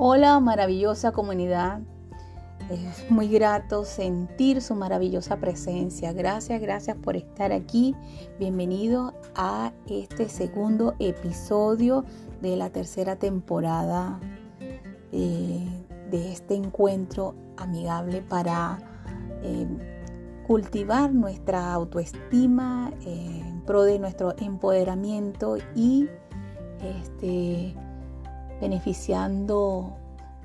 Hola maravillosa comunidad. Es muy grato sentir su maravillosa presencia. Gracias, gracias por estar aquí. Bienvenido a este segundo episodio de la tercera temporada eh, de este encuentro amigable para eh, cultivar nuestra autoestima eh, en pro de nuestro empoderamiento y este, beneficiando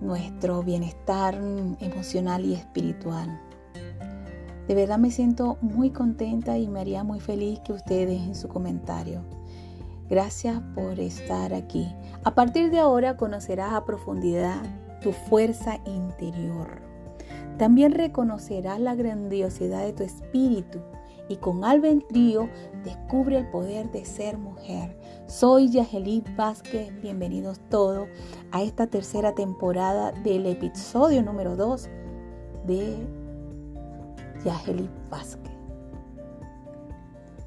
nuestro bienestar emocional y espiritual. De verdad me siento muy contenta y me haría muy feliz que ustedes en su comentario. Gracias por estar aquí. A partir de ahora conocerás a profundidad tu fuerza interior. También reconocerás la grandiosidad de tu espíritu y con albedrío descubre el poder de ser mujer. Soy Yagelit Vázquez, bienvenidos todos a esta tercera temporada del episodio número 2 de Yagelit Vázquez.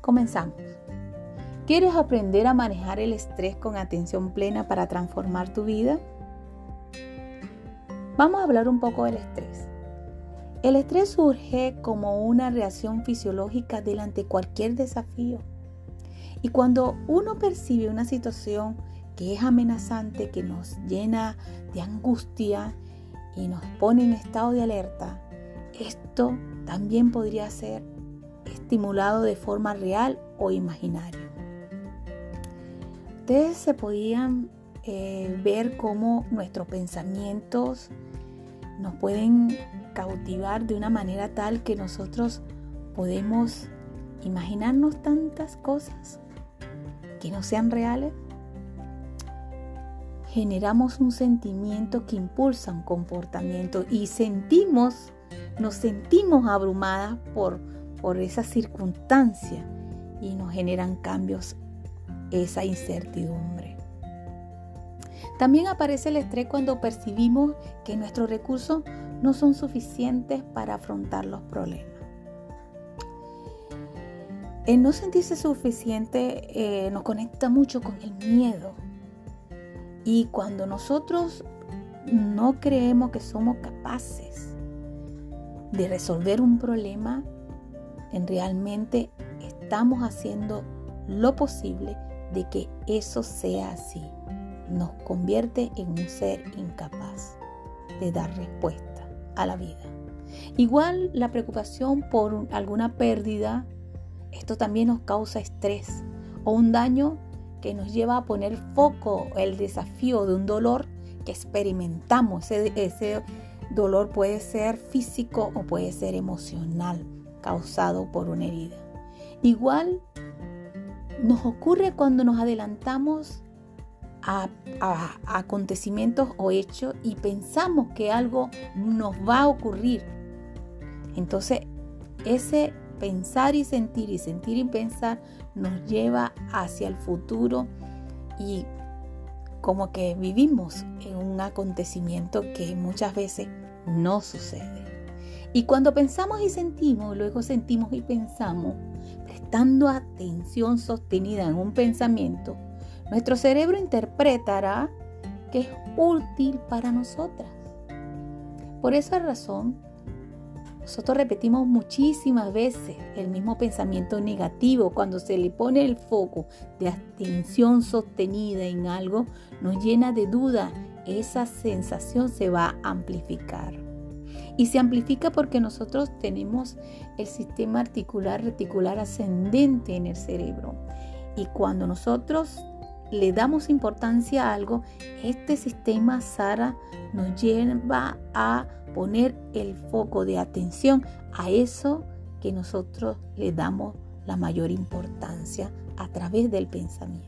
Comenzamos. ¿Quieres aprender a manejar el estrés con atención plena para transformar tu vida? Vamos a hablar un poco del estrés. El estrés surge como una reacción fisiológica delante de cualquier desafío. Y cuando uno percibe una situación que es amenazante, que nos llena de angustia y nos pone en estado de alerta, esto también podría ser estimulado de forma real o imaginaria. Ustedes se podían eh, ver cómo nuestros pensamientos nos pueden cautivar de una manera tal que nosotros podemos imaginarnos tantas cosas que no sean reales. Generamos un sentimiento que impulsa un comportamiento y sentimos, nos sentimos abrumadas por, por esa circunstancia y nos generan cambios esa incertidumbre. También aparece el estrés cuando percibimos que nuestros recursos no son suficientes para afrontar los problemas. El no sentirse suficiente eh, nos conecta mucho con el miedo. Y cuando nosotros no creemos que somos capaces de resolver un problema, en realmente estamos haciendo lo posible de que eso sea así nos convierte en un ser incapaz de dar respuesta a la vida. Igual la preocupación por alguna pérdida, esto también nos causa estrés o un daño que nos lleva a poner foco el desafío de un dolor que experimentamos. Ese, ese dolor puede ser físico o puede ser emocional, causado por una herida. Igual nos ocurre cuando nos adelantamos a, acontecimientos o hechos y pensamos que algo nos va a ocurrir. Entonces, ese pensar y sentir y sentir y pensar nos lleva hacia el futuro y como que vivimos en un acontecimiento que muchas veces no sucede. Y cuando pensamos y sentimos, luego sentimos y pensamos, prestando atención sostenida en un pensamiento, nuestro cerebro interpretará que es útil para nosotras. Por esa razón, nosotros repetimos muchísimas veces el mismo pensamiento negativo. Cuando se le pone el foco de atención sostenida en algo, nos llena de duda. Esa sensación se va a amplificar. Y se amplifica porque nosotros tenemos el sistema articular reticular ascendente en el cerebro. Y cuando nosotros le damos importancia a algo, este sistema Sara nos lleva a poner el foco de atención a eso que nosotros le damos la mayor importancia a través del pensamiento.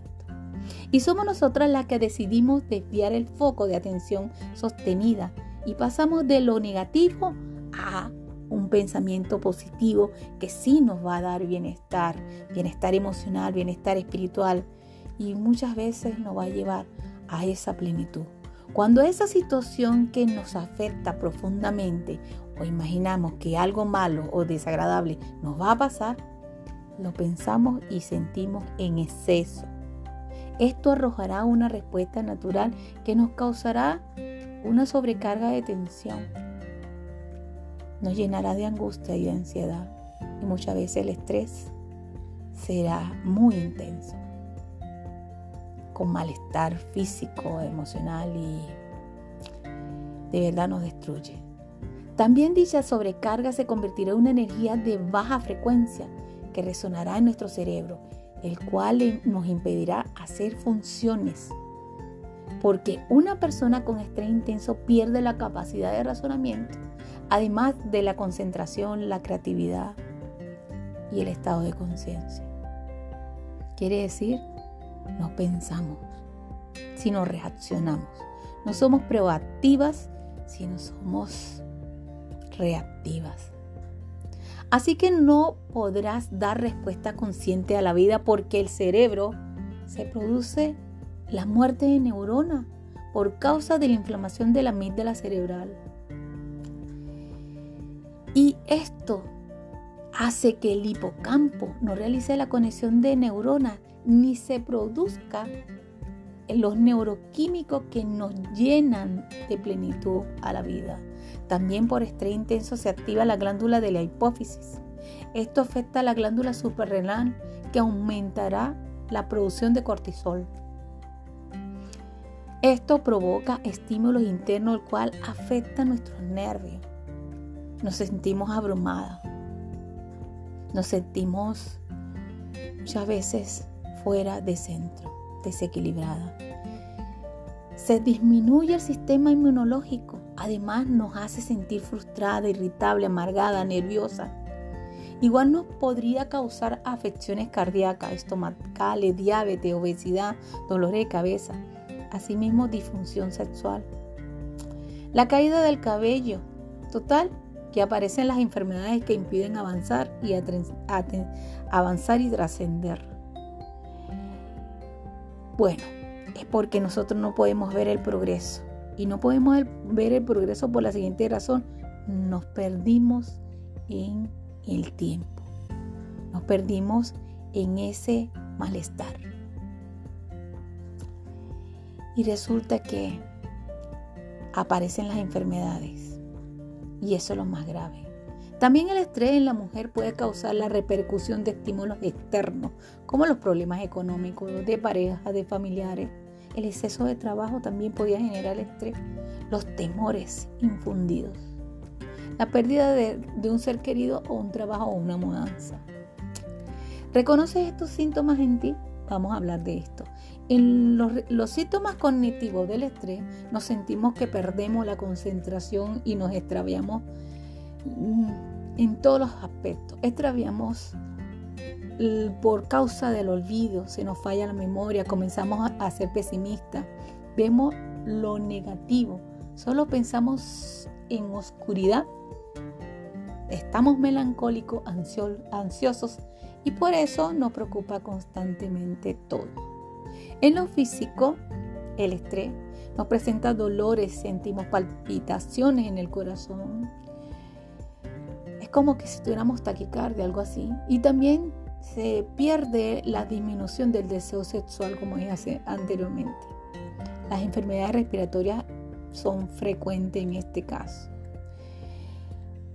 Y somos nosotras las que decidimos desviar el foco de atención sostenida y pasamos de lo negativo a un pensamiento positivo que sí nos va a dar bienestar, bienestar emocional, bienestar espiritual, y muchas veces nos va a llevar a esa plenitud. Cuando esa situación que nos afecta profundamente o imaginamos que algo malo o desagradable nos va a pasar, lo pensamos y sentimos en exceso. Esto arrojará una respuesta natural que nos causará una sobrecarga de tensión. Nos llenará de angustia y de ansiedad. Y muchas veces el estrés será muy intenso, con malestar físico, emocional y de verdad nos destruye. También dicha sobrecarga se convertirá en una energía de baja frecuencia que resonará en nuestro cerebro, el cual nos impedirá hacer funciones. Porque una persona con estrés intenso pierde la capacidad de razonamiento, además de la concentración, la creatividad y el estado de conciencia. Quiere decir, no pensamos, sino reaccionamos. No somos proactivas, sino somos reactivas. Así que no podrás dar respuesta consciente a la vida porque el cerebro se produce la muerte de neurona por causa de la inflamación de la amígdala cerebral. Y esto hace que el hipocampo no realice la conexión de neuronas ni se produzca los neuroquímicos que nos llenan de plenitud a la vida. También por estrés intenso se activa la glándula de la hipófisis. Esto afecta a la glándula suprarrenal que aumentará la producción de cortisol. Esto provoca estímulos internos, el cual afecta nuestros nervios. Nos sentimos abrumadas. Nos sentimos muchas veces fuera de centro, desequilibrada. Se disminuye el sistema inmunológico Además nos hace sentir frustrada, irritable, amargada, nerviosa. Igual nos podría causar afecciones cardíacas, estomacales, diabetes, obesidad, dolor de cabeza, asimismo disfunción sexual. La caída del cabello, total, que aparecen las enfermedades que impiden avanzar y avanzar y trascender. Bueno, es porque nosotros no podemos ver el progreso. Y no podemos ver el progreso por la siguiente razón. Nos perdimos en el tiempo. Nos perdimos en ese malestar. Y resulta que aparecen las enfermedades. Y eso es lo más grave. También el estrés en la mujer puede causar la repercusión de estímulos externos, como los problemas económicos, de pareja, de familiares, el exceso de trabajo también podía generar estrés, los temores infundidos, la pérdida de, un ser querido o un trabajo o una mudanza. ¿Reconoces estos síntomas en ti? Vamos a hablar de esto. En los, síntomas cognitivos del estrés nos sentimos que perdemos la concentración y nos extraviamos en todos los aspectos. Extraviamos por causa del olvido, se nos falla la memoria, comenzamos a ser pesimistas, vemos lo negativo, solo pensamos en oscuridad, estamos melancólicos, ansiosos y por eso nos preocupa constantemente todo. En lo físico, el estrés nos presenta dolores, sentimos palpitaciones en el corazón. Como que si tuviéramos taquicardia, algo así. Y también se pierde la disminución del deseo sexual como dije anteriormente. Las enfermedades respiratorias son frecuentes en este caso.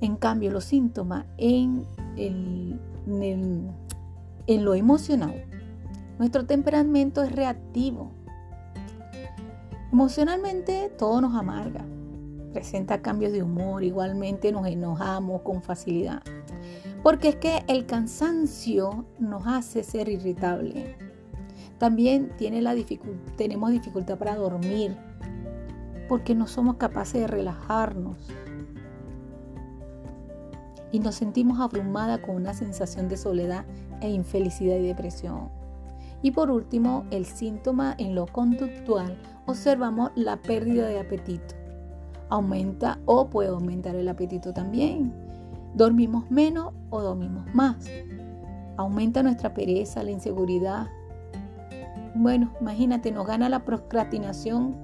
En cambio, los síntomas en, en, en lo emocional, nuestro temperamento es reactivo. Emocionalmente todo nos amarga, presenta cambios de humor, igualmente nos enojamos con facilidad. Porque es que el cansancio nos hace ser irritable. También tiene la tenemos dificultad para dormir porque no somos capaces de relajarnos. Y nos sentimos abrumadas con una sensación de soledad e infelicidad y depresión. Y por último, el síntoma en lo conductual, observamos la pérdida de apetito. Aumenta o puede aumentar el apetito también ¿Dormimos menos o dormimos más? ¿Aumenta nuestra pereza, la inseguridad? Bueno, imagínate, nos gana la procrastinación.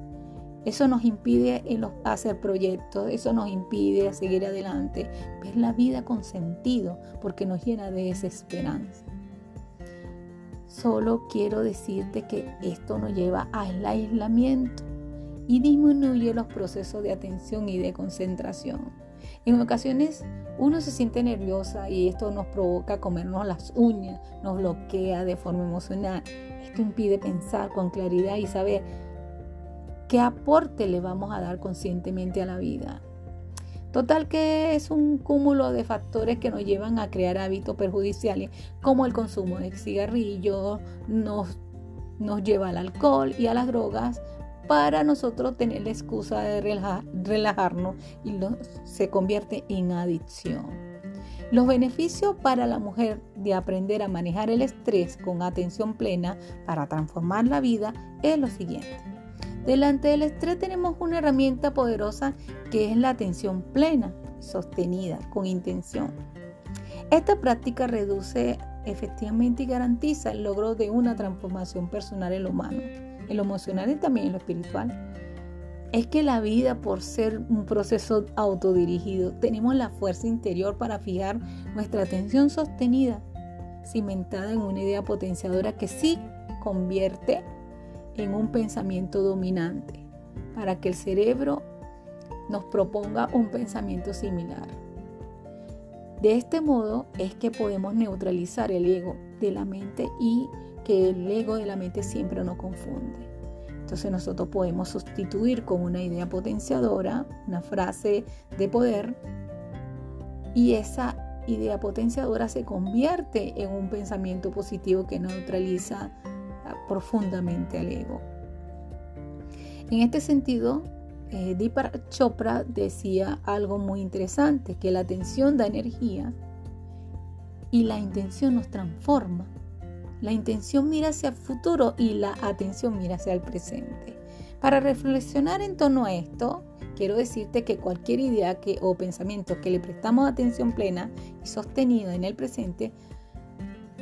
Eso nos impide hacer proyectos, eso nos impide seguir adelante, ver la vida con sentido, porque nos llena de desesperanza. Solo quiero decirte que esto nos lleva al aislamiento y disminuye los procesos de atención y de concentración. En ocasiones uno se siente nerviosa y esto nos provoca comernos las uñas, nos bloquea de forma emocional. Esto impide pensar con claridad y saber qué aporte le vamos a dar conscientemente a la vida. Total que es un cúmulo de factores que nos llevan a crear hábitos perjudiciales como el consumo de cigarrillos, nos, nos lleva al alcohol y a las drogas para nosotros tener la excusa de relajarnos y se convierte en adicción. Los beneficios para la mujer de aprender a manejar el estrés con atención plena para transformar la vida es lo siguiente. Delante del estrés tenemos una herramienta poderosa que es la atención plena, sostenida, con intención. Esta práctica reduce efectivamente garantiza el logro de una transformación personal en lo humano, en lo emocional y también en lo espiritual. Es que la vida, por ser un proceso autodirigido, tenemos la fuerza interior para fijar nuestra atención sostenida, cimentada en una idea potenciadora que sí convierte en un pensamiento dominante, para que el cerebro nos proponga un pensamiento similar. De este modo es que podemos neutralizar el ego de la mente y que el ego de la mente siempre nos confunde. Entonces nosotros podemos sustituir con una idea potenciadora, una frase de poder, y esa idea potenciadora se convierte en un pensamiento positivo que neutraliza profundamente al ego. En este sentido, eh, Deepak Chopra decía algo muy interesante, que la atención da energía y la intención nos transforma. La intención mira hacia el futuro y la atención mira hacia el presente. Para reflexionar en torno a esto, quiero decirte que cualquier idea que, o pensamiento que le prestamos atención plena y sostenida en el presente,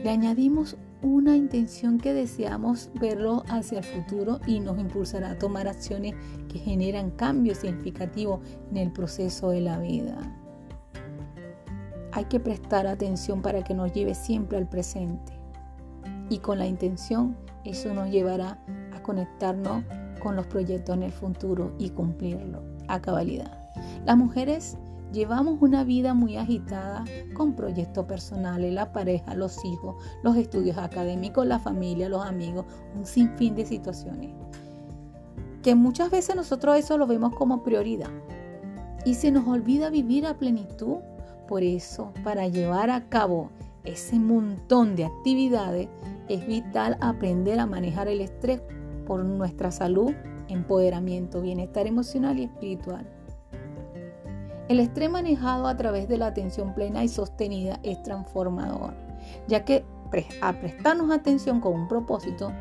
le añadimos una intención que deseamos verlo hacia el futuro y nos impulsará a tomar acciones que generan cambios significativos en el proceso de la vida. Hay que prestar atención para que nos lleve siempre al presente y con la intención eso nos llevará a conectarnos con los proyectos en el futuro y cumplirlo a cabalidad. Las mujeres Llevamos una vida muy agitada con proyectos personales, la pareja, los hijos, los estudios académicos, la familia, los amigos, un sinfín de situaciones. Que muchas veces nosotros eso lo vemos como prioridad y se nos olvida vivir a plenitud. Por eso, para llevar a cabo ese montón de actividades, es vital aprender a manejar el estrés por nuestra salud, empoderamiento, bienestar emocional y espiritual. El estrés manejado a través de la atención plena y sostenida es transformador, ya que a prestarnos atención con un propósito,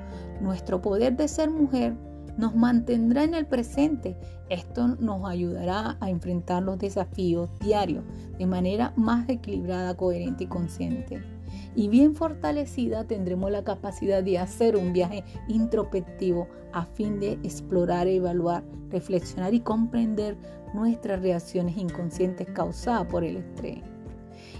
nuestro poder de ser mujer nos mantendrá en el presente. Esto nos ayudará a enfrentar los desafíos diarios de manera más equilibrada, coherente y consciente. Y bien fortalecida tendremos la capacidad de hacer un viaje introspectivo a fin de explorar, evaluar, reflexionar y comprender nuestras reacciones inconscientes causadas por el estrés.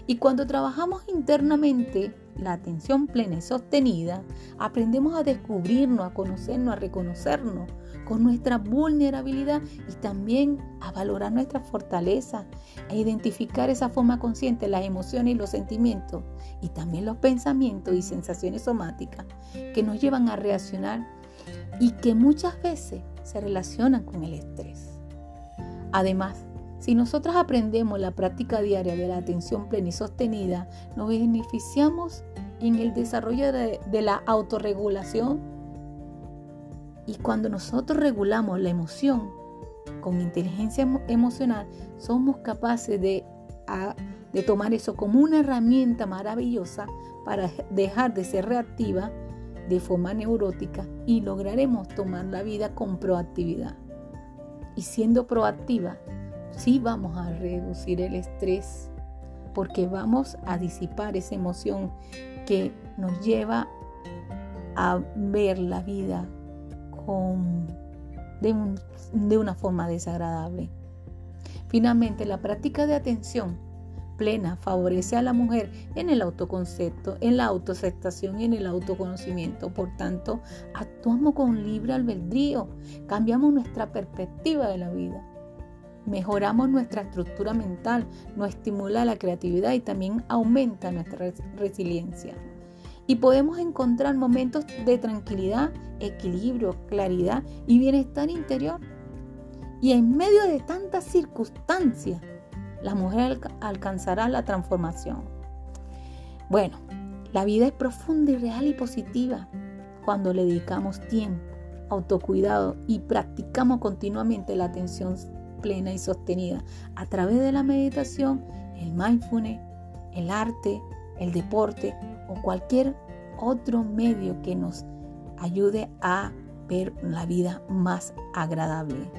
Y cuando trabajamos internamente la atención plena y sostenida, aprendemos a descubrirnos, a conocernos, a reconocernos con nuestra vulnerabilidad y también a valorar nuestra fortaleza, a identificar esa forma consciente las emociones y los sentimientos y también los pensamientos y sensaciones somáticas que nos llevan a reaccionar y que muchas veces se relacionan con el estrés. Además, si nosotros aprendemos la práctica diaria de la atención plena y sostenida, nos beneficiamos en el desarrollo de, la autorregulación. Y cuando nosotros regulamos la emoción con inteligencia emocional, somos capaces de, de tomar eso como una herramienta maravillosa para dejar de ser reactiva de forma neurótica y lograremos tomar la vida con proactividad. Y siendo proactiva, sí vamos a reducir el estrés porque vamos a disipar esa emoción que nos lleva a ver la vida con, de, de una forma desagradable. Finalmente, la práctica de atención plena favorece a la mujer en el autoconcepto, en la autoaceptación y en el autoconocimiento. Por tanto, actuamos con libre albedrío, cambiamos nuestra perspectiva de la vida. Mejoramos nuestra estructura mental, nos estimula la creatividad y también aumenta nuestra resiliencia. Y podemos encontrar momentos de tranquilidad, equilibrio, claridad y bienestar interior. Y en medio de tantas circunstancias, la mujer alcanzará la transformación. Bueno, la vida es profunda y real y positiva cuando le dedicamos tiempo, autocuidado y practicamos continuamente la atención plena y sostenida a través de la meditación, el mindfulness, el arte, el deporte o cualquier otro medio que nos ayude a ver la vida más agradable.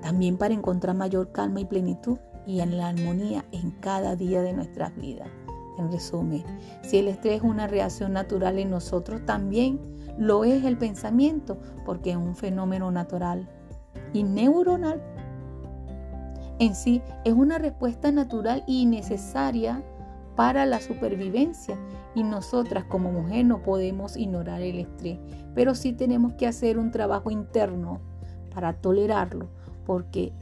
También para encontrar mayor calma y plenitud y en la armonía en cada día de nuestras vidas. En resumen, si el estrés es una reacción natural en nosotros, también lo es el pensamiento, porque es un fenómeno natural y neuronal. En sí, es una respuesta natural y necesaria para la supervivencia y nosotras como mujer no podemos ignorar el estrés, pero sí tenemos que hacer un trabajo interno para tolerarlo, porque,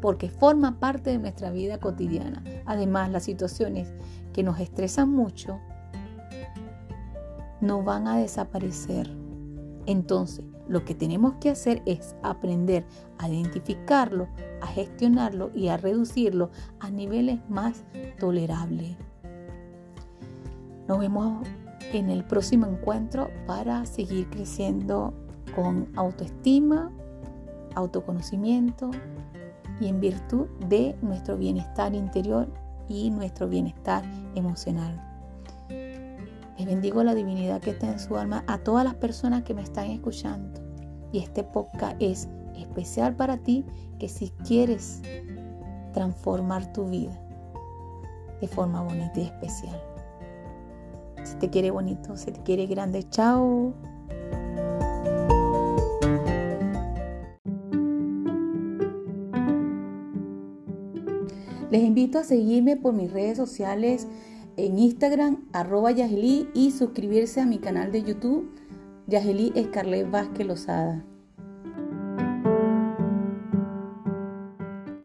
porque forma parte de nuestra vida cotidiana. Además, las situaciones que nos estresan mucho no van a desaparecer. Entonces, lo que tenemos que hacer es aprender a identificarlo, a gestionarlo y a reducirlo a niveles más tolerables. Nos vemos en el próximo encuentro para seguir creciendo con autoestima, autoconocimiento y en virtud de nuestro bienestar interior y nuestro bienestar emocional. Les bendigo la divinidad que está en su alma a todas las personas que me están escuchando. Y este podcast es especial para ti que si quieres transformar tu vida de forma bonita y especial. Si te quiere bonito, si te quiere grande, chao. Les invito a seguirme por mis redes sociales en Instagram, arroba Yageli, y suscribirse a mi canal de YouTube, Yageli Escarlet Vázquez Lozada.